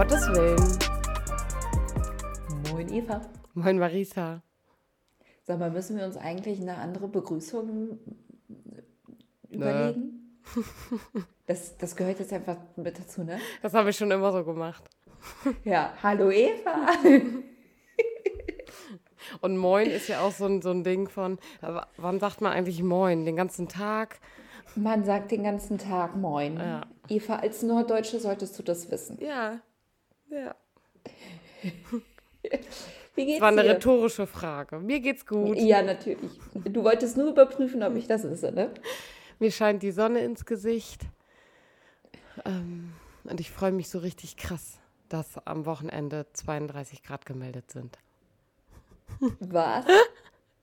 Gottes Willen. Moin Eva. Moin Marisa. Sag mal, müssen wir uns eigentlich eine andere Begrüßung überlegen? Das, das gehört jetzt einfach mit dazu, ne? Das habe ich schon immer so gemacht. Ja, hallo Eva. Und Moin ist ja auch so ein, so ein Ding von, aber wann sagt man eigentlich Moin? Den ganzen Tag? Man sagt den ganzen Tag Moin. Ja. Eva, als Norddeutsche solltest du das wissen. Ja. Ja. Wie geht's Das war eine dir? rhetorische Frage. Mir geht's gut. Ja, natürlich. Du wolltest nur überprüfen, ob ich das wisse, ne? Mir scheint die Sonne ins Gesicht. Ähm, und ich freue mich so richtig krass, dass am Wochenende 32 Grad gemeldet sind. Was?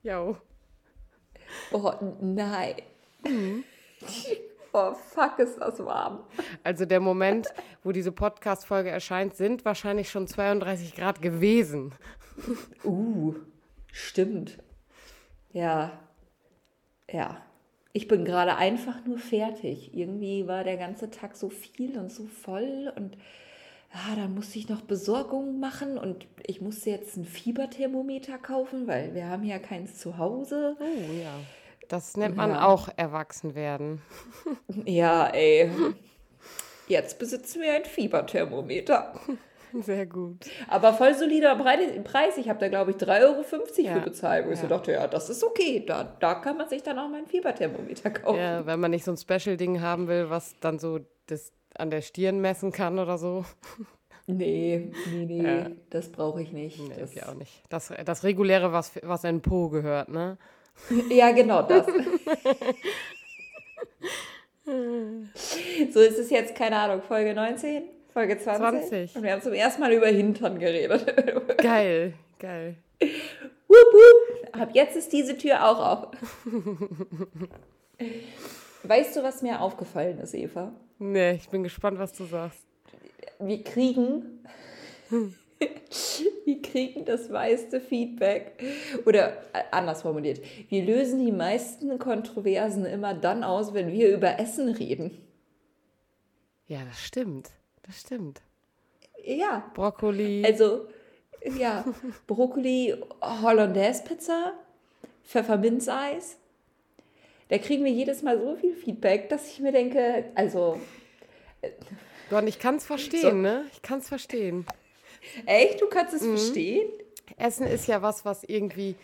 Jo. Oh nein. Mhm. Oh fuck, ist das warm. Also der Moment, wo diese Podcast-Folge erscheint, sind wahrscheinlich schon 32 Grad gewesen. Uh, stimmt. Ja. Ja. Ich bin gerade einfach nur fertig. Irgendwie war der ganze Tag so viel und so voll und ja, dann musste ich noch Besorgungen machen und ich musste jetzt ein Fieberthermometer kaufen, weil wir haben ja keins zu Hause. Oh ja. Das nennt man Ja. auch Erwachsenwerden. Ja, ey. Jetzt besitzen wir ein Fieberthermometer. Sehr gut. Aber voll solider Preis. Ich habe da, glaube ich, 3,50 Euro Ja. für bezahlt. Wo ich so dachte, ja, das ist okay. Da, da kann man sich dann auch mal ein Fieberthermometer kaufen. Ja, wenn man nicht so ein Special-Ding haben will, was dann so das an der Stirn messen kann oder so. Nee, nee, nee, Ja. das brauche ich nicht. Nee, das, ich auch nicht. Das, das reguläre, was, was in Po gehört, ne? Ja, genau das. so ist es jetzt, keine Ahnung, Folge 19, Folge 20. 20. Und wir haben zum ersten Mal über Hintern geredet. Geil, geil. wup, wup. Ab jetzt ist diese Tür auch auf. weißt du, was mir aufgefallen ist, Eva? Nee, ich bin gespannt, was du sagst. wir kriegen, wir kriegen das meiste Feedback. Oder äh, anders formuliert, wir lösen die meisten Kontroversen immer dann aus, wenn wir über Essen reden. Ja, das stimmt. Das stimmt. Ja, Brokkoli. also, ja, Brokkoli, Hollandaise-Pizza, Pfefferminzeis. Da kriegen wir jedes Mal so viel Feedback, dass ich mir denke, also, Gott, ich kann es verstehen, So. ne? Ich kann es verstehen. Echt, du kannst es verstehen? Essen ist ja was, was irgendwie,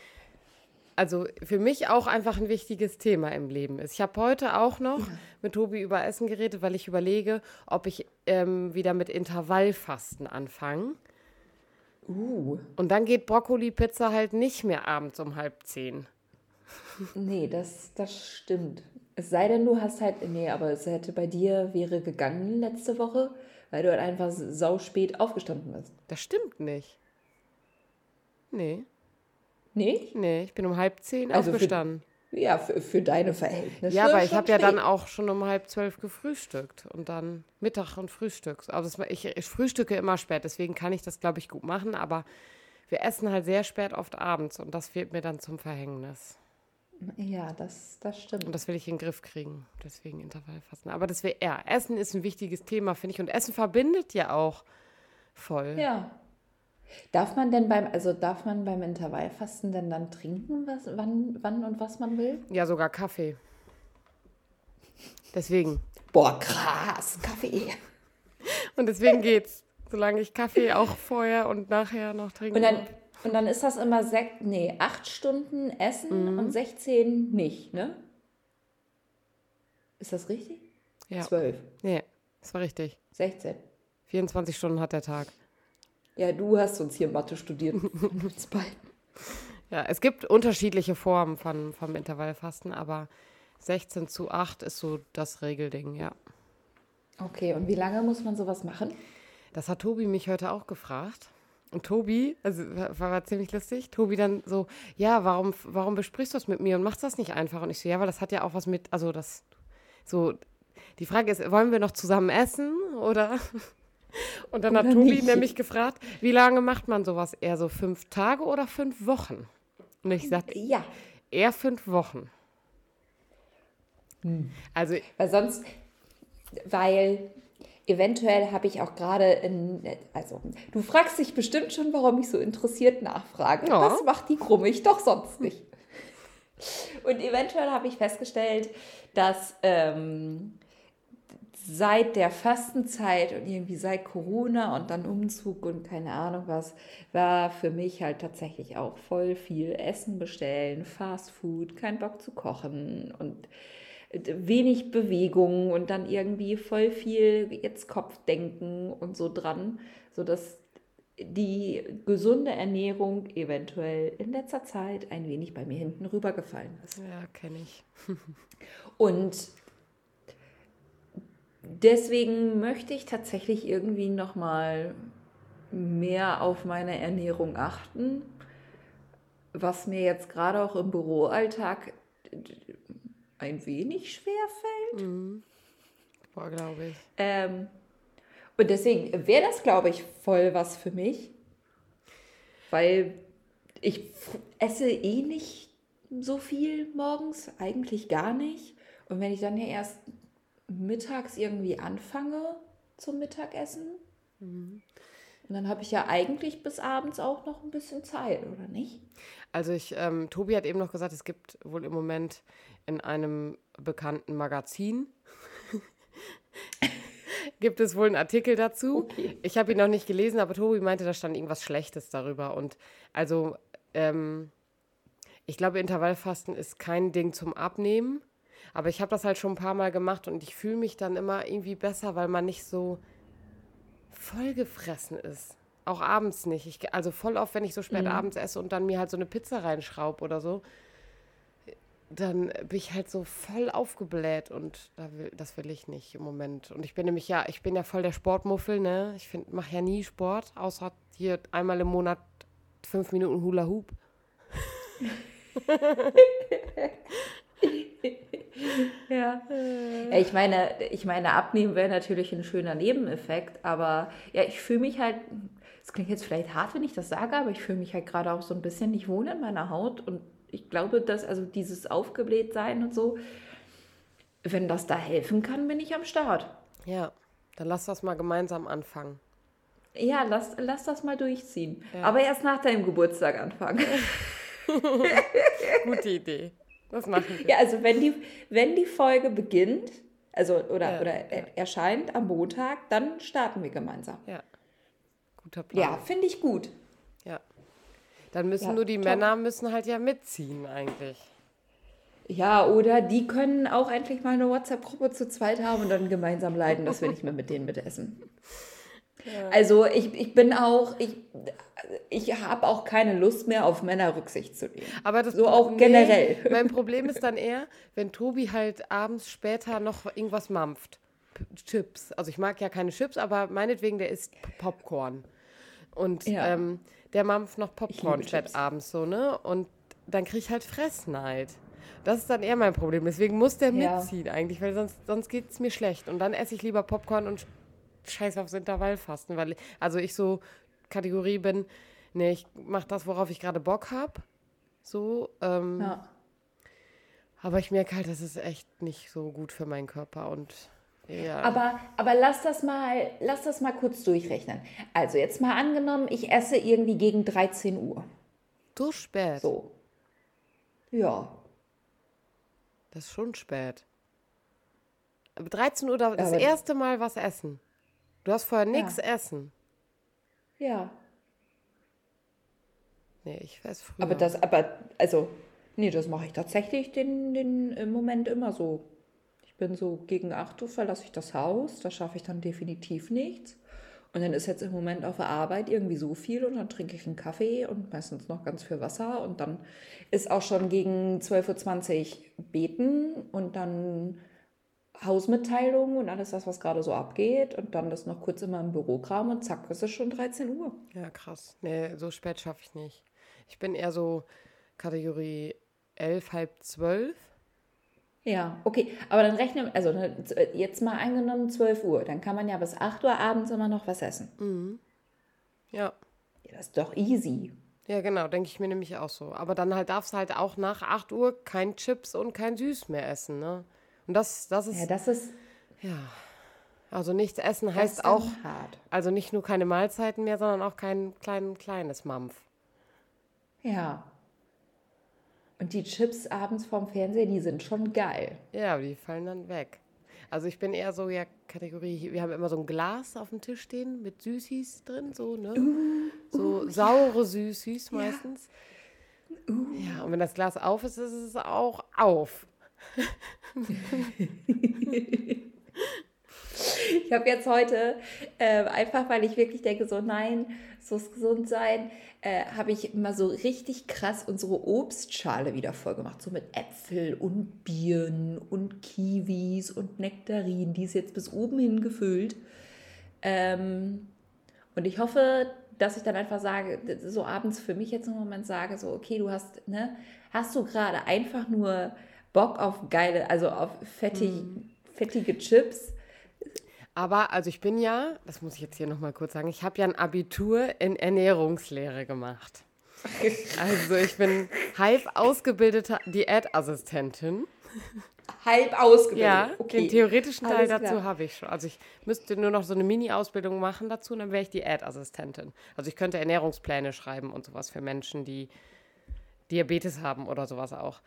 also für mich auch einfach ein wichtiges Thema im Leben ist. Ich habe heute auch noch mit Tobi über Essen geredet, weil ich überlege, ob ich ähm, wieder mit Intervallfasten anfange. Uh, Und dann geht Brokkoli-Pizza halt nicht mehr abends um halb zehn. Nee, das, das stimmt. Es sei denn, du hast halt, nee, aber es hätte bei dir wäre gegangen letzte Woche, weil du halt einfach sau spät aufgestanden bist. Das stimmt nicht. Nee, Nee? nee, ich bin um halb zehn Also für- aufgestanden. Ja, für, für deine Verhältnisse. Ja, aber ich habe ja dann auch schon um halb zwölf gefrühstückt und dann Mittag und Frühstück. Also das, ich, ich frühstücke immer spät, deswegen kann ich das, glaube ich, gut machen. Aber wir essen halt sehr spät oft abends und das wird mir dann zum Verhängnis. Ja, das, das stimmt. Und das will ich in den Griff kriegen, deswegen Intervallfasten. Aber das wäre, ja, Essen ist ein wichtiges Thema, finde ich. Und Essen verbindet ja auch voll. Ja. Darf man denn beim, also darf man beim Intervallfasten denn dann trinken, was, wann, wann und was man will? Ja, sogar Kaffee. Deswegen. Boah, krass, Kaffee. Und deswegen geht's. Solange ich Kaffee auch vorher und nachher noch trinke. Und dann, und dann ist das immer sech, nee, acht Stunden Essen Mhm. und 16 nicht, ne? Ist das richtig? ja. Zwölf, Nee, das war richtig. 16. 24 Stunden hat der Tag. Ja, du hast uns hier Mathe studiert. Uns beiden. Ja, es gibt unterschiedliche Formen von, vom Intervallfasten, aber 16 zu 8 ist so das Regelding, ja. Okay, und wie lange muss man sowas machen? Das hat Tobi mich heute auch gefragt. Und Tobi, also war, war ziemlich lustig, Tobi dann so, ja, warum, warum besprichst du das mit mir und machst das nicht einfach? Und ich so, ja, weil das hat ja auch was mit, also das, so, die Frage ist, wollen wir noch zusammen essen oder? Und dann hat Oder Tobi nicht? nämlich gefragt, wie lange macht man sowas? Eher so fünf Tage oder fünf Wochen? Und ich sagte, Ja, eher fünf Wochen. Also, weil sonst, weil eventuell habe ich auch gerade in, also du fragst dich bestimmt schon, warum ich so interessiert nachfrage. Ja. Das macht die Krummig doch sonst nicht. Und eventuell habe ich festgestellt, dass ähm, seit der Fastenzeit und irgendwie seit Corona und dann Umzug und keine Ahnung was, war für mich halt tatsächlich auch voll viel Essen bestellen, Fast Food, kein Bock zu kochen und wenig Bewegung und dann irgendwie voll viel jetzt Kopfdenken und so dran, sodass die gesunde Ernährung eventuell in letzter Zeit ein wenig bei mir hinten rübergefallen ist. Ja, kenne ich. Und deswegen möchte ich tatsächlich irgendwie noch mal mehr auf meine Ernährung achten, was mir jetzt gerade auch im Büroalltag ein wenig schwer fällt. Boah, glaube ich. Ähm, und deswegen wäre das, glaube ich, voll was für mich, weil ich esse eh nicht so viel morgens, eigentlich gar nicht. Und wenn ich dann ja erst mittags irgendwie anfange zum Mittagessen, und dann habe ich ja eigentlich bis abends auch noch ein bisschen Zeit, oder nicht? Also ich, ähm, Tobi hat eben noch gesagt, es gibt wohl im Moment in einem bekannten Magazin gibt es wohl einen Artikel dazu. Okay. Ich habe ihn noch nicht gelesen, aber Tobi meinte, da stand irgendwas Schlechtes darüber. Und also, ähm, ich glaube, Intervallfasten ist kein Ding zum Abnehmen. Aber ich habe das halt schon ein paar Mal gemacht und ich fühle mich dann immer irgendwie besser, weil man nicht so vollgefressen ist. Auch abends nicht. Ich, also voll oft, wenn ich so spät abends esse und dann mir halt so eine Pizza reinschraube oder so, dann bin ich halt so voll aufgebläht und da will, das will ich nicht im Moment. Und ich bin nämlich ja, ich bin ja voll der Sportmuffel, ne? Ich mache ja nie Sport, außer hier einmal im Monat fünf Minuten Hula Hoop. Ja. ich meine, ich meine, abnehmen wäre natürlich ein schöner Nebeneffekt, aber ja, ich fühle mich halt, es klingt jetzt vielleicht hart, wenn ich das sage, aber ich fühle mich halt gerade auch so ein bisschen nicht wohl in meiner Haut und ich glaube, dass also dieses Aufgeblähtsein und so, wenn das da helfen kann, bin ich am Start. Ja, dann lass das mal gemeinsam anfangen. Ja, lass, lass das mal durchziehen. Aber erst nach deinem Geburtstag anfangen. Gute Idee. Das machen wir. Ja, also wenn die, wenn die Folge beginnt, also oder, Ja, oder ja. er- erscheint am Montag, dann starten wir gemeinsam. Ja. Guter Plan. Ja, finde ich gut. Ja. Dann müssen Ja, nur die top. Männer müssen halt ja mitziehen eigentlich. Ja, oder die können auch endlich mal eine WhatsApp-Gruppe zu zweit haben und dann gemeinsam leiden, dass wir nicht mehr mit denen mitessen. Also ich, ich bin auch, ich, ich habe auch keine Lust mehr auf Männer Rücksicht zu nehmen. Aber das So auch generell. Mein Problem ist dann eher, wenn Tobi halt abends später noch irgendwas mampft. Chips. Also ich mag ja keine Chips, aber meinetwegen, der isst Popcorn. Und Ja. ähm, der mampft noch Popcorn liebe statt Chips. abends so, ne? Und dann kriege ich halt Fressneid. Das ist dann eher mein Problem. Deswegen muss der Ja. mitziehen eigentlich, weil sonst, sonst geht es mir schlecht. Und dann esse ich lieber Popcorn und scheiß aufs Intervallfasten, weil also ich so Kategorie bin, nee, ich mache das, worauf ich gerade Bock habe. So, ähm, Ja. aber ich merke halt, das ist echt nicht so gut für meinen Körper und ja. Aber, aber lass das mal, lass das mal kurz durchrechnen. Also jetzt mal angenommen, ich esse irgendwie gegen 13 Uhr. so spät. So. Ja. Das ist schon spät. Aber 13 Uhr da- das Aber- erste Mal was essen. Du hast vorher nichts essen. Ja. Nee, ich esse früher. Aber das, aber, also, nee, das mache ich tatsächlich den, den im Moment immer so. Ich bin so gegen 8 Uhr verlasse ich das Haus, da schaffe ich dann definitiv nichts. Und dann ist jetzt im Moment auf der Arbeit irgendwie so viel und dann trinke ich einen Kaffee und meistens noch ganz viel Wasser und dann ist auch schon gegen 12.20 Uhr beten und dann Hausmitteilung und alles das, was gerade so abgeht und dann das noch kurz immer im Bürokram und zack, ist es schon 13 Uhr. Ja, krass. Nee, so spät schaffe ich nicht. Ich bin eher so Kategorie 11, halb 12. Ja, okay, aber dann rechnen, also ne, jetzt mal angenommen 12 Uhr, dann kann man ja bis 8 Uhr abends immer noch was essen. Ja. Ja, das ist doch easy. Ja, genau, denke ich mir nämlich auch so. Aber dann halt darfst du halt auch nach 8 Uhr kein Chips und kein Süß mehr essen, ne? Und das, das ist, Ja, das ist, ja. Also nichts essen heißt auch, hart. also nicht nur keine Mahlzeiten mehr, sondern auch kein klein, kleines Mampf. Ja. Und die Chips abends vorm Fernseher, die sind schon geil. Ja, aber die fallen dann weg. Also ich bin eher so ja Kategorie, wir haben immer so ein Glas auf dem Tisch stehen mit Süßis drin, so, ne? so saure Süßis meistens. Ja, und wenn das Glas auf ist, ist es auch auf. Ich habe jetzt heute, äh, einfach weil ich wirklich denke, so nein, so ist gesund sein, äh, habe ich mal so richtig krass unsere Obstschale wieder voll gemacht. So mit Äpfel und Birnen und Kiwis und Nektarinen. Die ist jetzt bis oben hin gefüllt. Ähm, und ich hoffe, dass ich dann einfach sage, so abends für mich jetzt im Moment sage, so, okay, du hast, ne, hast du gerade einfach nur Bock auf geile, also auf fettig, fettige Chips? Aber, also ich bin ja, das muss ich jetzt hier nochmal kurz sagen, ich habe ja ein Abitur in Ernährungslehre gemacht. Also ich bin halb ausgebildete Diätassistentin. Halb ausgebildet. Ja, okay. den theoretischen Teil Alles dazu habe ich schon. Also ich müsste nur noch so eine Mini-Ausbildung machen dazu und dann wäre ich Diätassistentin. Also ich könnte Ernährungspläne schreiben und sowas für Menschen, die Diabetes haben oder sowas auch.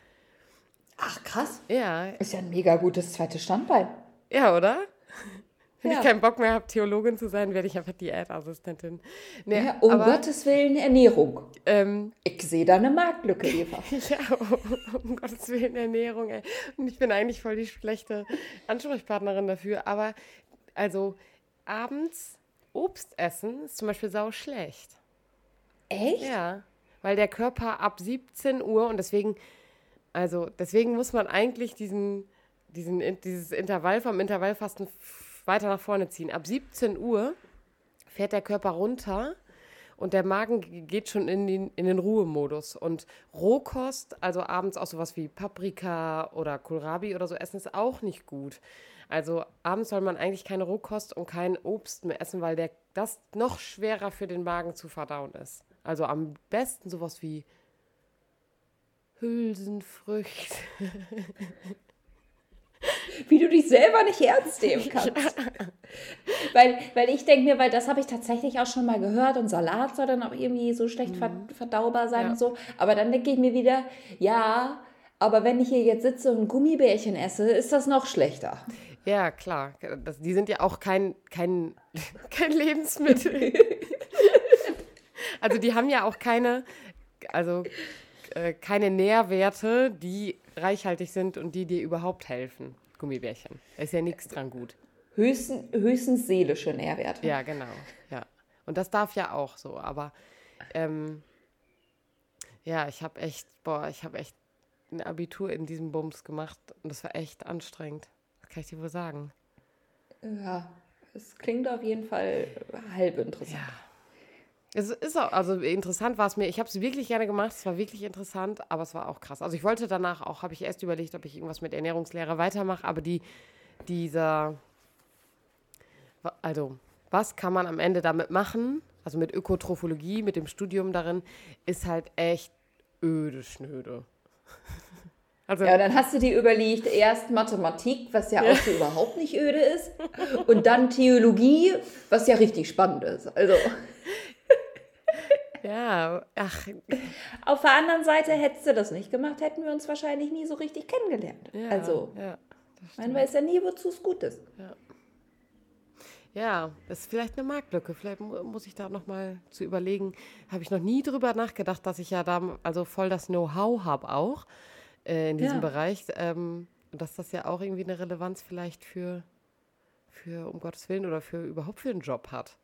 Ach, krass. Ja, Ist ja ein mega gutes zweites Standbein. ja, oder? Wenn Ja. ich keinen Bock mehr habe, Theologin zu sein, werde ich einfach Diätassistentin. Nee, Ja, um aber, Gottes Willen Ernährung. Ähm, Ich sehe da eine Marktlücke, Eva. ja, um Gottes Willen Ernährung, ey. Und ich bin eigentlich voll die schlechte Ansprechpartnerin dafür. Aber, also, abends Obst essen ist zum Beispiel sau schlecht. Echt? Ja, weil der Körper ab 17 Uhr und deswegen, also deswegen muss man eigentlich diesen, diesen, dieses Intervall vom Intervallfasten weiter nach vorne ziehen. Ab 17 Uhr fährt der Körper runter und der Magen geht schon in den, in den Ruhemodus. Und Rohkost, also abends auch sowas wie Paprika oder Kohlrabi oder so essen, ist auch nicht gut. Also abends soll man eigentlich keine Rohkost und kein Obst mehr essen, weil der, das noch schwerer für den Magen zu verdauen ist. Also am besten sowas wie Hülsenfrüchte. Wie du dich selber nicht ernst nehmen kannst. Weil, weil ich denke mir, weil das habe ich tatsächlich auch schon mal gehört und Salat soll dann auch irgendwie so schlecht ver verdaubar sein Ja. und so. Aber dann denke ich mir wieder, ja, aber wenn ich hier jetzt sitze und Gummibärchen esse, ist das noch schlechter. Ja, klar. Das, die sind ja auch kein, kein, kein Lebensmittel. also die haben ja auch keine, also äh, keine Nährwerte, die reichhaltig sind und die dir überhaupt helfen. Gummibärchen. Da ist ja nichts dran gut. Höchsten, höchstens seelische Nährwerte. Ja, genau. Ja. Und das darf ja auch so, aber ähm, ja, ich habe echt, boah, ich habe echt ein Abitur in diesem Bums gemacht und das war echt anstrengend. Das kann ich dir wohl sagen. Ja, es klingt auf jeden Fall halb interessant. Ja. Es ist auch, also interessant war es mir. Ich habe es wirklich gerne gemacht. Es war wirklich interessant, aber es war auch krass. Also ich wollte danach auch, habe ich erst überlegt, ob ich irgendwas mit Ernährungslehre weitermache, aber die, dieser, also was kann man am Ende damit machen? Also mit Ökotrophologie, mit dem Studium darin, ist halt echt öde Schnöde. Also Ja, dann hast du dir überlegt, erst Mathematik, was ja auch so überhaupt nicht öde ist, und dann Theologie, was ja richtig spannend ist. Also ja, ach, auf der anderen Seite hättest du das nicht gemacht, hätten wir uns wahrscheinlich nie so richtig kennengelernt. ja, also, ja. man weiß ja nie, wozu es gut ist. Ja, das ist vielleicht eine Marktlücke. Vielleicht mu- muss ich da noch mal zu überlegen. Habe ich noch nie drüber nachgedacht, dass ich ja da also voll das Know-how habe auch äh, in diesem Ja. Bereich. Ähm, dass das ja auch irgendwie eine Relevanz vielleicht für, für, um Gottes Willen, oder für überhaupt für einen Job hat.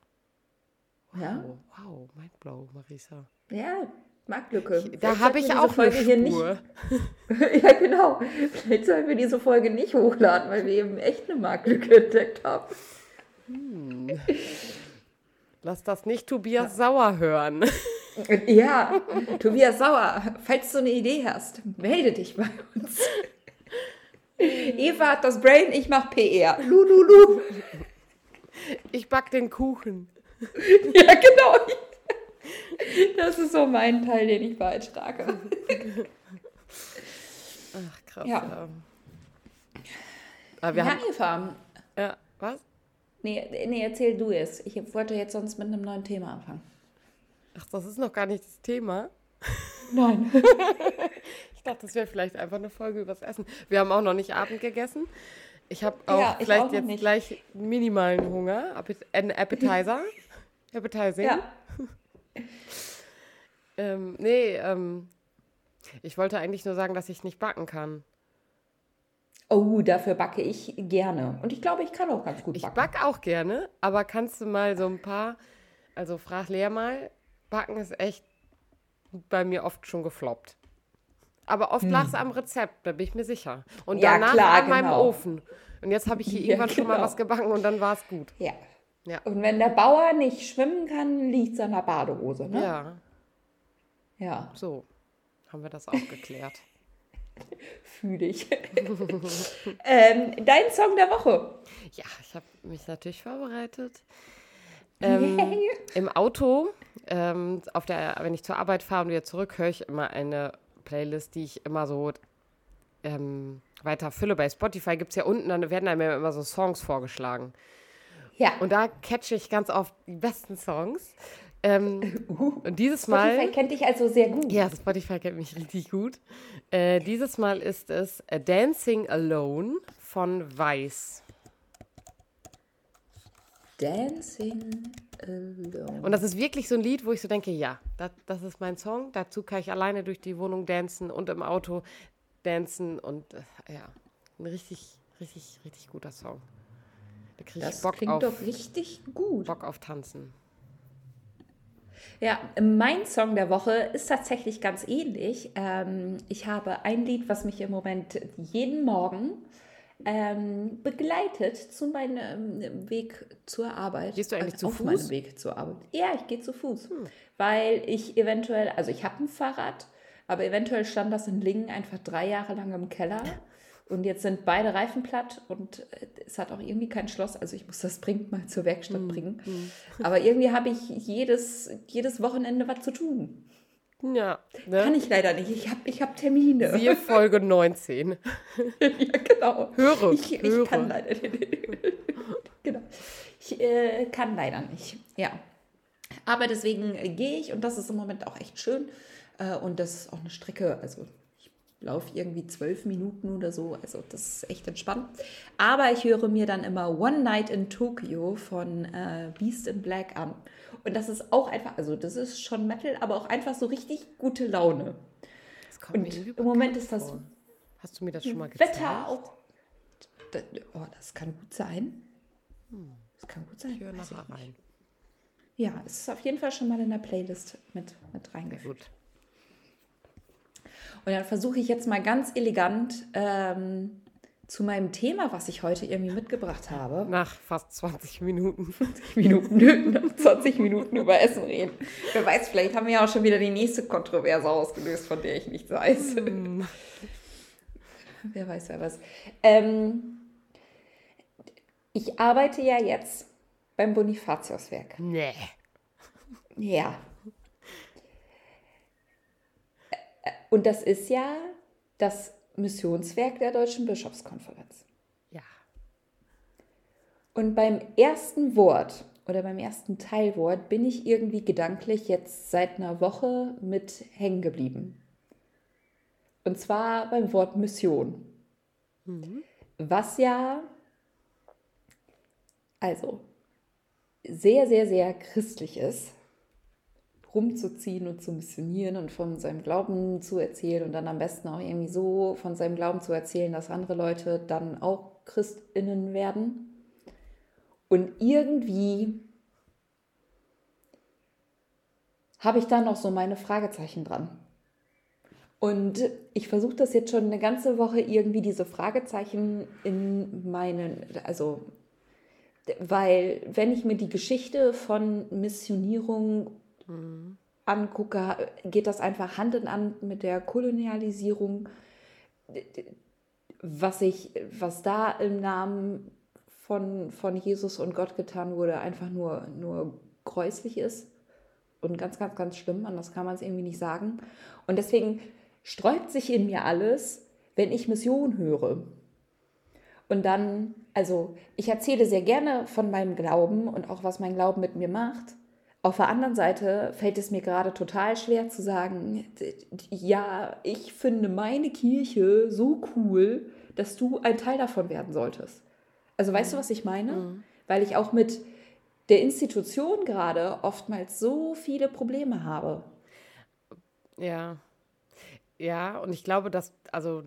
Ja, Oh, wow, mindblow, Marisa. ja Marktlücke. Da habe ich auch Folge eine hier nicht. Spur. ja, genau. Vielleicht sollten wir diese Folge nicht hochladen, weil wir eben echt eine Marktlücke entdeckt haben. Lass das nicht Tobias Sauer hören. Ja, Tobias Sauer, falls du eine Idee hast, melde dich bei uns. Eva hat das Brain, ich mach PR. Lululu. Ich back den Kuchen. Ja, genau. Das ist so mein Teil, den ich beitrage. Ach, krass. Ja. Aber wir ja, haben, Eva, ja, was? Nee, nee, erzähl du es. Ich wollte jetzt sonst mit einem neuen Thema anfangen. Ach, das ist noch gar nicht das Thema. Nein. ich dachte, das wäre vielleicht einfach eine Folge übers Essen. Wir haben auch noch nicht Abend gegessen. Ich habe auch Ja, ich vielleicht auch jetzt nicht. gleich minimalen Hunger. Appet ein Appetizer. Appetizing. Ja. Ähm, nee, ähm, ich wollte eigentlich nur sagen, dass ich nicht backen kann. Oh, dafür backe ich gerne. Und ich glaube, ich kann auch ganz gut Ich backen. back auch gerne, aber kannst du mal so ein paar, also frag Lea mal, backen ist echt bei mir oft schon gefloppt. Aber oft lag es am Rezept, da bin ich mir sicher. Und Hm. Ja, danach klar, an meinem genau. Ofen. Und jetzt habe ich hier Ja, irgendwann schon mal genau. was gebacken und dann war es gut. Ja. Ja. Und wenn der Bauer nicht schwimmen kann, liegt es an der Badehose, ne? Ja, Ja, so haben wir das auch geklärt. fühle ich. ähm, dein Song der Woche. Ja, ich habe mich natürlich vorbereitet. Ähm, Yay. Im Auto, ähm, auf der, wenn ich zur Arbeit fahre und wieder zurück, höre ich immer eine Playlist, die ich immer so ähm, weiter fülle. Bei Spotify gibt es ja unten, dann werden einem ja immer so Songs vorgeschlagen. Ja. Und da catche ich ganz oft die besten Songs. Ähm, und dieses Uh, Spotify Mal. kennt dich also sehr gut. Ja, Spotify kennt mich richtig gut. Äh, dieses Mal ist es äh, Dancing Alone von Vice. Dancing Alone. Und das ist wirklich so ein Lied, wo ich so denke, ja, das, das ist mein Song. Dazu kann ich alleine durch die Wohnung dancen und im Auto dancen und äh, ja, ein richtig, richtig, richtig guter Song. Da kriege ich Das Bock klingt auf, doch richtig gut. Bock auf Tanzen. Ja, mein Song der Woche ist tatsächlich ganz ähnlich. Ähm, ich habe ein Lied, was mich im Moment jeden Morgen ähm, begleitet zu meinem Weg zur Arbeit. Gehst du eigentlich zu auf Fuß? meinem Weg zur Arbeit. Ja, ich gehe zu Fuß. Weil ich eventuell, also ich habe ein Fahrrad, aber eventuell stand das in Lingen einfach drei Jahre lang im Keller. Und jetzt sind beide Reifen platt und äh, es hat auch irgendwie kein Schloss. Also ich muss das dringend mal zur Werkstatt bringen. Aber irgendwie habe ich jedes, jedes Wochenende was zu tun. Ja, Kann ne? ich leider nicht. Ich habe ich hab Termine. Siehe Folge 19. ja, genau. Höre, Ich, ich höre. kann leider nicht. genau. Ich äh, kann leider nicht. Ja. Aber deswegen äh, gehe ich und das ist im Moment auch echt schön. Äh, und das ist auch eine Strecke, also laufe irgendwie zwölf Minuten oder so. Also das ist echt entspannt. Aber ich höre mir dann immer One Night in Tokyo von äh, Beast in Black an. Und das ist auch einfach, also das ist schon Metal, aber auch einfach so richtig gute Laune. Das kommt mir Und irgendwie im Moment ist das vor. Hast du mir das schon mal gezeigt? Wetter auch. Das, oh, das kann gut sein. Das kann gut sein. Ich höre nachher rein. Ja, es ist auf jeden Fall schon mal in der Playlist mit, mit reingefügt. Gut. Und dann versuche ich jetzt mal ganz elegant ähm, zu meinem Thema, was ich heute irgendwie mitgebracht habe. Nach fast 20 Minuten. 20 Minuten, noch 20 Minuten über Essen reden. Wer weiß, vielleicht haben wir ja auch schon wieder die nächste Kontroverse ausgelöst, von der ich nichts weiß. wer weiß, wer was. Ähm, ich arbeite ja jetzt beim Bonifatiuswerk. Nee. Ja. Und das ist ja das Missionswerk der Deutschen Bischofskonferenz. Ja. Und beim ersten Wort oder beim ersten Teilwort bin ich irgendwie gedanklich jetzt seit einer Woche mit hängen geblieben. Und zwar beim Wort Mission. Was ja, also, sehr, sehr, sehr christlich ist, rumzuziehen und zu missionieren und von seinem Glauben zu erzählen und dann am besten auch irgendwie so von seinem Glauben zu erzählen, dass andere Leute dann auch Christinnen werden. Und irgendwie habe ich da noch so meine Fragezeichen dran. Und ich versuche das jetzt schon eine ganze Woche irgendwie diese Fragezeichen in meinen, also weil wenn ich mir die Geschichte von Missionierung angucke, geht das einfach Hand in Hand mit der Kolonialisierung. Was ich, was da im Namen von, von Jesus und Gott getan wurde, einfach nur, nur gräuslich ist und ganz, ganz, ganz schlimm. Anders kann man es irgendwie nicht sagen. Und deswegen sträubt sich in mir alles, wenn ich Mission höre. Und dann, also ich erzähle sehr gerne von meinem Glauben und auch was mein Glauben mit mir macht. Auf der anderen Seite fällt es mir gerade total schwer zu sagen, ja, ich finde meine Kirche so cool, dass du ein Teil davon werden solltest. Also weißt du, was ich meine? Mhm. Weil ich auch mit der Institution gerade oftmals so viele Probleme habe. Ja. Ja, und ich glaube, dass, also,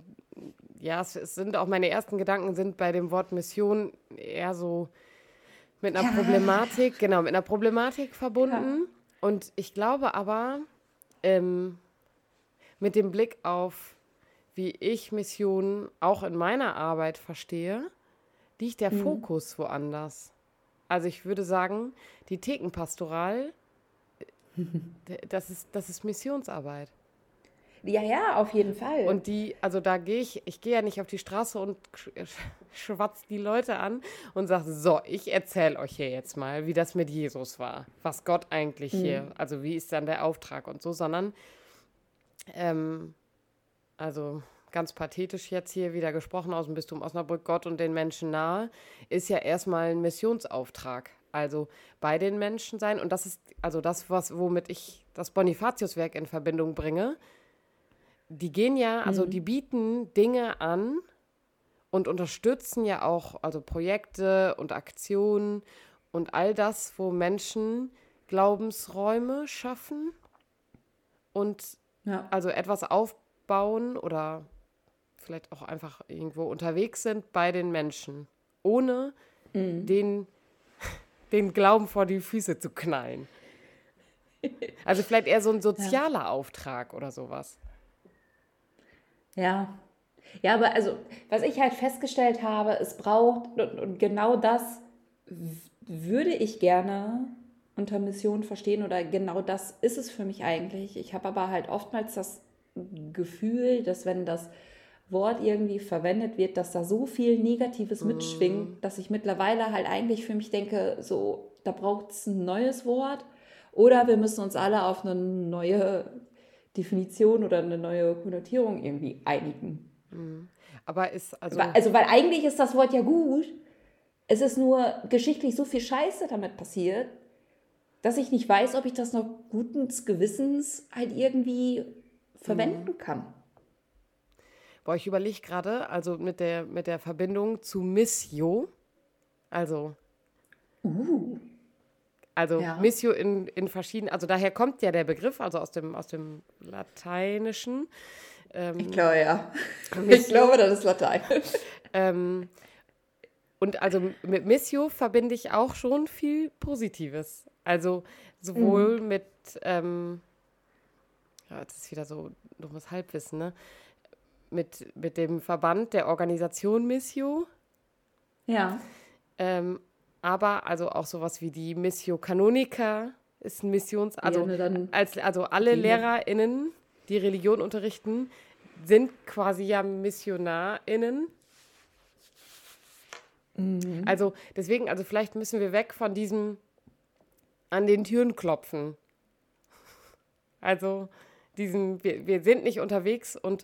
ja, es, es sind auch meine ersten Gedanken sind bei dem Wort Mission eher so mit einer ja. Problematik, genau, mit einer Problematik verbunden. Ja. Und ich glaube aber, ähm, mit dem Blick auf, wie ich Missionen auch in meiner Arbeit verstehe, liegt der mhm. Fokus woanders. Also ich würde sagen, die Thekenpastoral, das ist, das ist Missionsarbeit. Ja, ja, auf jeden Fall. Und die, also da gehe ich, ich gehe ja nicht auf die Straße und schwatze die Leute an und sage, so, ich erzähle euch hier jetzt mal, wie das mit Jesus war, was Gott eigentlich mhm. hier, also wie ist dann der Auftrag und so, sondern, ähm, also ganz pathetisch jetzt hier wieder gesprochen aus dem Bistum Osnabrück, Gott und den Menschen nahe, ist ja erstmal ein Missionsauftrag. Also bei den Menschen sein. Und das ist also das, was, womit ich das Bonifatiuswerk in Verbindung bringe. Die gehen ja, also mhm. die bieten Dinge an und unterstützen ja auch also Projekte und Aktionen und all das, wo Menschen Glaubensräume schaffen und ja. also etwas aufbauen oder vielleicht auch einfach irgendwo unterwegs sind bei den Menschen, ohne mhm. den, den Glauben vor die Füße zu knallen. Also vielleicht eher so ein sozialer ja. Auftrag oder sowas. Ja. Ja, aber also, was ich halt festgestellt habe, es braucht, und, und genau das würde ich gerne unter Mission verstehen oder genau das ist es für mich eigentlich. Ich habe aber halt oftmals das Gefühl, dass wenn das Wort irgendwie verwendet wird, dass da so viel Negatives mm. mitschwingt, dass ich mittlerweile halt eigentlich für mich denke, so, da braucht es ein neues Wort oder wir müssen uns alle auf eine neue Definition oder eine neue Konnotierung irgendwie einigen. Mm. Aber ist also. Also, weil eigentlich ist das Wort ja gut. Es ist nur geschichtlich so viel Scheiße damit passiert, dass ich nicht weiß, ob ich das noch guten Gewissens halt irgendwie verwenden mm. kann. Boah, ich überlege gerade, also mit der, mit der Verbindung zu Missio. Also. Uh. Also ja. Missio in, in verschiedenen, also daher kommt ja der Begriff, also aus dem, aus dem Lateinischen. Ähm, ich glaube ja. Missio. Ich glaube, das ist Latein. ähm, und also mit Missio verbinde ich auch schon viel Positives. Also sowohl mhm. mit, ähm, ja, das ist wieder so dummes Halbwissen, ne? mit, mit dem Verband der Organisation Missio. Ja. Ähm, aber also auch sowas wie die Missio Canonica ist ein Missions... Also, ja, als, also alle LehrerInnen, die Religion unterrichten, sind quasi ja MissionarInnen. Mhm. Also deswegen, also vielleicht müssen wir weg von diesem an den Türen klopfen. Also diesen, wir, wir sind nicht unterwegs und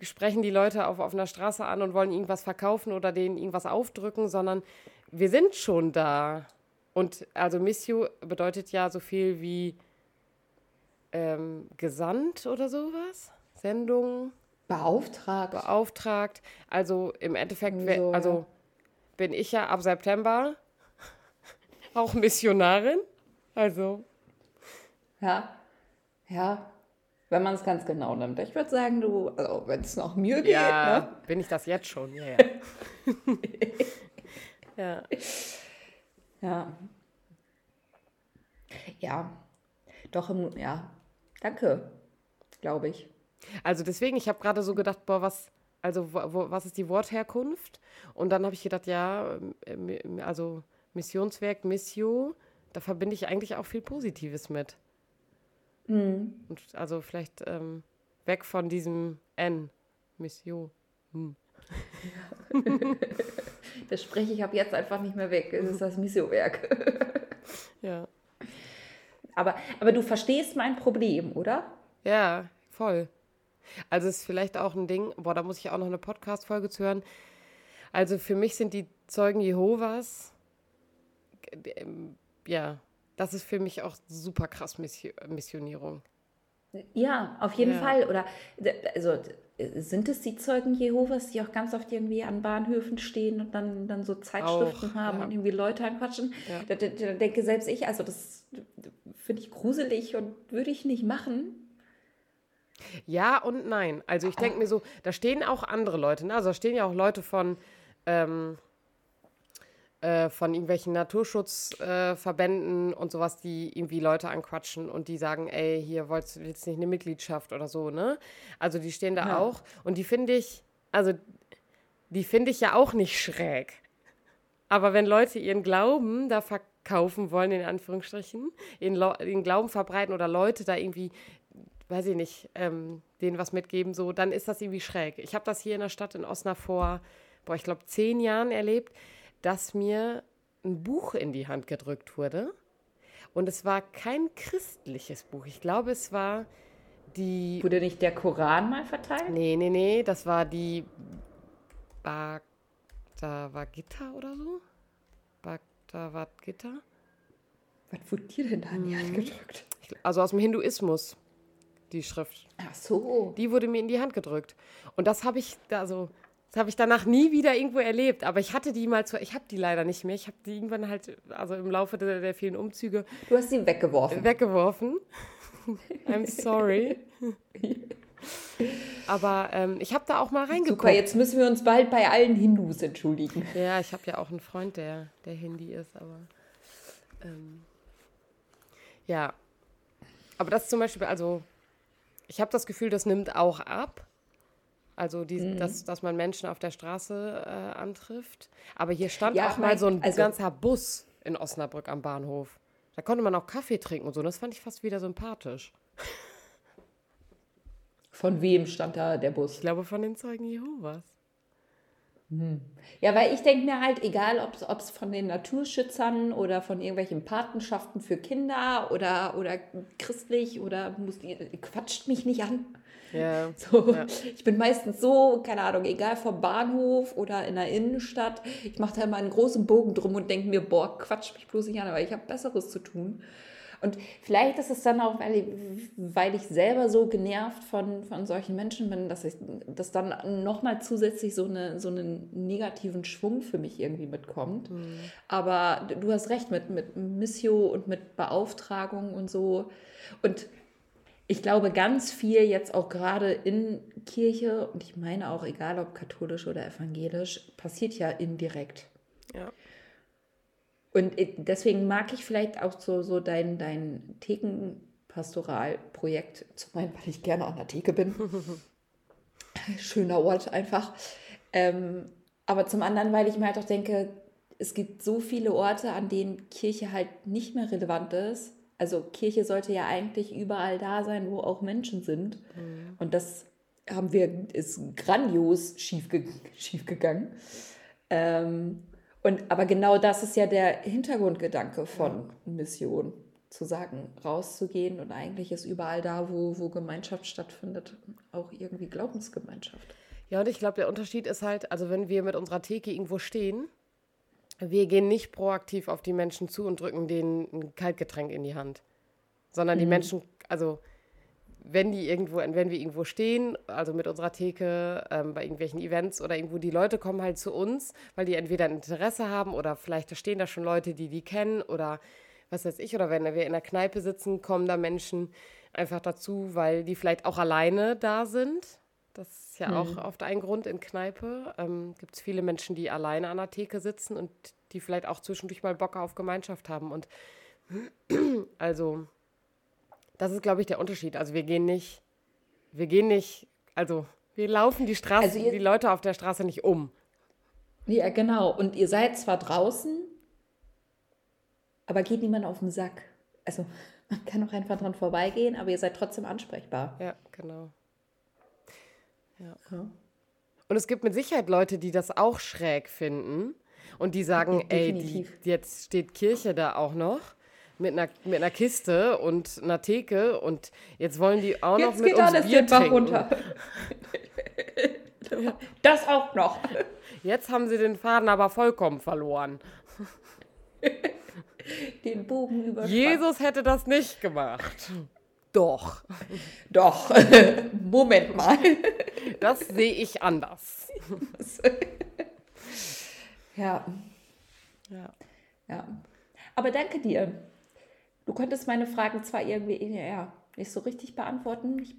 sprechen die Leute auf offener Straße an und wollen irgendwas verkaufen oder denen irgendwas aufdrücken, sondern wir sind schon da. Und also Missio bedeutet ja so viel wie ähm, gesandt oder sowas. Sendung. Beauftragt. Beauftragt. Also im Endeffekt, so, also bin ich ja ab September auch Missionarin. Also. Ja. Ja, wenn man es ganz genau nimmt. Ich würde sagen, du, also wenn es nach mir geht, ja, ne? bin ich das jetzt schon, ja, ja. ja. Ja. Ja. Doch, im, ja. Danke, glaube ich. Also deswegen, ich habe gerade so gedacht, boah, was, also wo, was ist die Wortherkunft? Und dann habe ich gedacht, ja, ähm, also Missionswerk, Missio, da verbinde ich eigentlich auch viel Positives mit. Mhm. Und also vielleicht ähm, weg von diesem N, Mission. Hm. das spreche ich ab jetzt einfach nicht mehr weg. Es ist das Missiowerk. ja. Aber, aber du verstehst mein Problem, oder? Ja, voll. Also ist vielleicht auch ein Ding, boah, da muss ich auch noch eine Podcast-Folge zu hören. Also für mich sind die Zeugen Jehovas, äh, ähm, ja, das ist für mich auch super krass Missionierung. Ja, auf jeden Ja. Fall. Oder also sind es die Zeugen Jehovas, die auch ganz oft irgendwie an Bahnhöfen stehen und dann, dann so Zeitschriften Auch, haben ja. und irgendwie Leute anquatschen? Ja. Da, da, da denke selbst ich, also das finde ich gruselig und würde ich nicht machen. Ja und nein. Also ich denke mir so, da stehen auch andere Leute. Ne? Also da stehen ja auch Leute von, ähm, äh, von irgendwelchen Naturschutzverbänden äh, und sowas, die irgendwie Leute anquatschen und die sagen, ey, hier wolltest du jetzt nicht eine Mitgliedschaft oder so, ne? Also die stehen da Ja. auch. Und die finde ich, also die finde ich ja auch nicht schräg. Aber wenn Leute ihren Glauben da verkaufen wollen, in Anführungsstrichen, ihren, ihren Glauben verbreiten oder Leute da irgendwie, weiß ich nicht, ähm, denen was mitgeben, so, dann ist das irgendwie schräg. Ich habe das hier in der Stadt in Osnabrück vor, boah, ich glaube, zehn Jahren erlebt, dass mir ein Buch in die Hand gedrückt wurde. Und es war kein christliches Buch. Ich glaube, es war die Wurde nicht der Koran mal verteilt? Nee, nee, nee, das war die Bhagavad Gita oder so? Bhagavad Gita? Was wurde dir denn da in die Mhm. Hand gedrückt? Ich, gl- also aus dem Hinduismus, die Schrift. Ach so. Die wurde mir in die Hand gedrückt. Und das habe ich, da- also, das habe ich danach nie wieder irgendwo erlebt. Aber ich hatte die mal zu, ich habe die leider nicht mehr. Ich habe die irgendwann halt, also im Laufe der, der vielen Umzüge Du hast sie weggeworfen. weggeworfen. I'm sorry. Aber ähm, ich habe da auch mal reingeguckt. Super, jetzt müssen wir uns bald bei allen Hindus entschuldigen. Ja, ich habe ja auch einen Freund, der, der Hindi ist, aber ähm, ja. Aber das zum Beispiel, also ich habe das Gefühl, das nimmt auch ab. Also, die, Mhm. dass, dass man Menschen auf der Straße äh, antrifft. Aber hier stand Ja, auch mal mein, so ein also- ganzer Bus in Osnabrück am Bahnhof. Da konnte man auch Kaffee trinken und so. Das fand ich fast wieder sympathisch. Von wem stand da der Bus? Ich glaube, von den Zeugen Jehovas. Ja, weil ich denke mir halt, egal ob es von den Naturschützern oder von irgendwelchen Patenschaften für Kinder oder, oder christlich oder muss, quatscht mich nicht an. Ja. So, Ja. Ich bin meistens so, keine Ahnung, egal vom Bahnhof oder in der Innenstadt, ich mache da immer einen großen Bogen drum und denke mir, boah, quatsch mich bloß nicht an, aber ich habe Besseres zu tun. Und vielleicht ist es dann auch, weil ich, weil ich selber so genervt von, von solchen Menschen bin, dass ich das dann nochmal zusätzlich so, eine, so einen negativen Schwung für mich irgendwie mitkommt. Aber du- du hast recht mit, mit Missio und mit Beauftragung und so. Und ich glaube, ganz viel jetzt auch gerade in Kirche, und ich meine auch, egal ob katholisch oder evangelisch, passiert ja indirekt. Ja. Und ich- deswegen mag ich vielleicht auch so, so dein, dein Thekenpastoralprojekt, zum einen, weil ich gerne an der Theke bin. Schöner Ort einfach. Ähm, aber zum anderen, weil ich mir halt auch denke, es gibt so viele Orte, an denen Kirche halt nicht mehr relevant ist. Also Kirche sollte ja eigentlich überall da sein, wo auch Menschen sind. Und das haben wir, ist grandios schiefge schiefgegangen. Ähm, und, aber genau das ist ja der Hintergrundgedanke von Mission, zu sagen, rauszugehen und eigentlich ist überall da, wo, wo Gemeinschaft stattfindet, auch irgendwie Glaubensgemeinschaft. Ja, und ich glaube, der Unterschied ist halt, also wenn wir mit unserer Theke irgendwo stehen, wir gehen nicht proaktiv auf die Menschen zu und drücken denen ein Kaltgetränk in die Hand. Sondern die Menschen, also wenn die irgendwo, wenn wir irgendwo stehen, also mit unserer Theke, ähm, bei irgendwelchen Events oder irgendwo, die Leute kommen halt zu uns, weil die entweder ein Interesse haben oder vielleicht stehen da schon Leute, die die kennen oder was weiß ich, oder wenn wir in der Kneipe sitzen, kommen da Menschen einfach dazu, weil die vielleicht auch alleine da sind. Das ja auch oft ein Grund in Kneipe. Ähm, Gibt es viele Menschen, die alleine an der Theke sitzen und die vielleicht auch zwischendurch mal Bock auf Gemeinschaft haben. Und also, das ist, glaube ich, der Unterschied. Also wir gehen nicht, wir gehen nicht, also wir laufen die Straße, Also ihr- die Leute auf der Straße nicht um. Ja, genau. Und ihr seid zwar draußen, aber geht niemand auf den Sack. Also man kann auch einfach dran vorbeigehen, aber ihr seid trotzdem ansprechbar. Ja, genau. Ja. Ja. Und es gibt mit Sicherheit Leute, die das auch schräg finden und die sagen, ey, die, Definitiv. jetzt steht Kirche da auch noch mit einer, mit einer Kiste und einer Theke und jetzt wollen die auch noch Jetzt mit geht uns alles Bier den Bach trinken. runter. Das auch noch. Jetzt haben sie den Faden aber vollkommen verloren. Den Bogen überspannt. Jesus hätte das nicht gemacht. Doch, Doch. Moment mal. das sehe ich anders. Ja, Ja. ja. Aber danke dir. Du konntest meine Fragen zwar irgendwie ja, nicht so richtig beantworten, ich,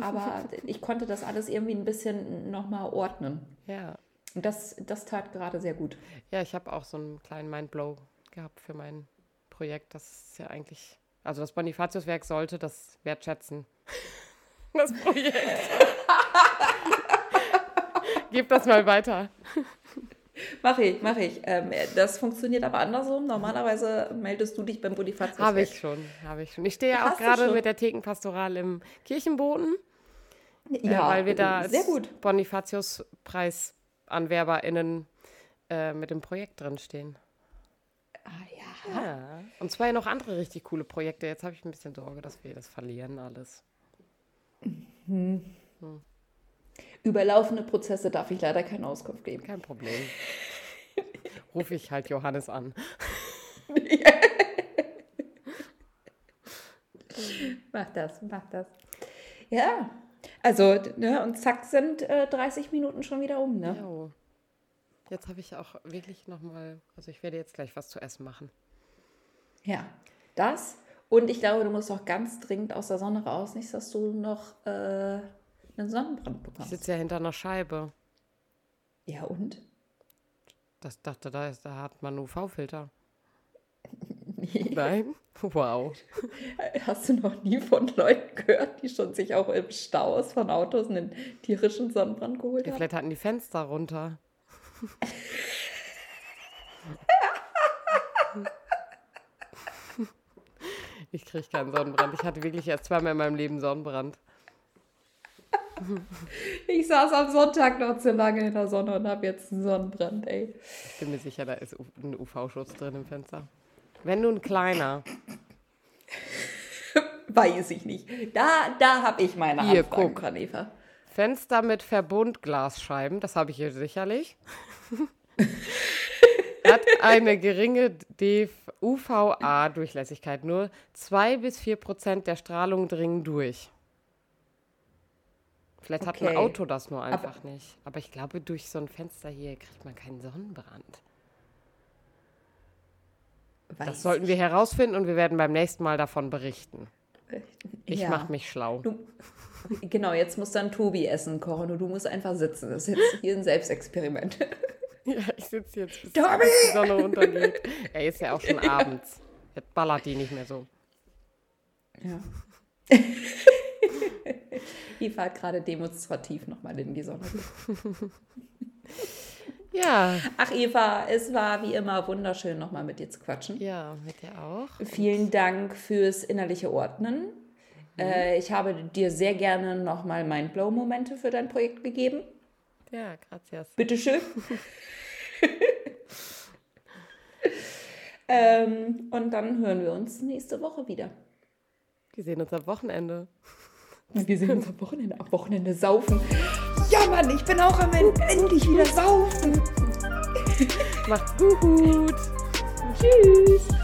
aber ich konnte das alles irgendwie ein bisschen nochmal ordnen. Ja, Und das, das tat gerade sehr gut. ja ich habe auch so einen kleinen Mindblow gehabt für mein Projekt. Das ist ja eigentlich, also das Bonifatiuswerk sollte das wertschätzen. Das Projekt. Gib das mal weiter. Mache ich, mache ich. Ähm, das funktioniert aber andersrum. Normalerweise meldest du dich beim Bonifatius. Habe ich schon, habe ich schon. Ich stehe ja auch gerade mit der Thekenpastoral im Kirchenboten, Ja, äh, weil wir da sehr gut. Bonifatius-PreisanwerberInnen äh, mit dem Projekt drin stehen. Ah, ja. Ja. Und zwei noch andere richtig coole Projekte. Jetzt habe ich ein bisschen Sorge, dass wir das verlieren alles. Über laufende Prozesse darf ich leider keine Auskunft geben. Kein Problem. Rufe ich halt Johannes an. Mach das, mach das. Ja, also, ne, und zack sind äh, 30 Minuten schon wieder um, ne? Jo. Jetzt habe ich auch wirklich nochmal, also ich werde jetzt gleich was zu essen machen. Ja, das. Und ich glaube, du musst auch ganz dringend aus der Sonne raus, nicht, dass du noch äh, einen Sonnenbrand Ich bekommst. sitze ja hinter einer Scheibe. Ja, und? Das dachte, da, ist, da hat man UV-Filter. Nein? Wow. Hast du noch nie von Leuten gehört, die schon sich auch im Stau aus von Autos einen tierischen Sonnenbrand geholt Ja, haben? vielleicht hatten die Fenster runter. Ich kriege keinen Sonnenbrand. Ich hatte wirklich erst zweimal in meinem Leben Sonnenbrand. Ich saß am Sonntag noch zu lange in der Sonne und habe jetzt einen Sonnenbrand, ey. Ich bin mir sicher, da ist ein UV-Schutz drin im Fenster. Wenn nun kleiner. Weiß ich nicht. Da, da habe ich meine Hier, Anfragen, guck. Eva. Fenster mit Verbundglasscheiben, das habe ich hier sicherlich. Hat eine geringe UVA-Durchlässigkeit. Nur 2 bis 4 Prozent der Strahlung dringen durch. Vielleicht hat ein Okay. Auto das nur einfach nicht. Aber ich glaube, durch so ein Fenster hier kriegt man keinen Sonnenbrand. Weiß Das sollten wir herausfinden und wir werden beim nächsten Mal davon berichten. Ich Ja. mache mich schlau. Du, genau, jetzt muss dann Tobi Essen kochen und du musst einfach sitzen. Das ist jetzt hier ein Selbstexperiment. Ja, ich sitze jetzt, bis, Tobi! die Sonne untergeht. Er ist ja auch schon abends. Jetzt ballert die nicht mehr so. Ja. Eva hat gerade demonstrativ nochmal in die Sonne. Ja, Ach Eva, es war wie immer wunderschön, nochmal mit dir zu quatschen. ja, mit dir auch. Vielen Dank fürs innerliche Ordnen. Äh, ich habe dir sehr gerne nochmal Mindblow-Momente für dein Projekt gegeben. Ja, gracias. Bitteschön. ähm, und dann hören wir uns nächste Woche wieder. Wir sehen uns am Wochenende. Wir sehen uns am Wochenende. Am Wochenende saufen. Ja, Mann, ich bin auch am Ende endlich wieder saufen. Macht's gut. Tschüss.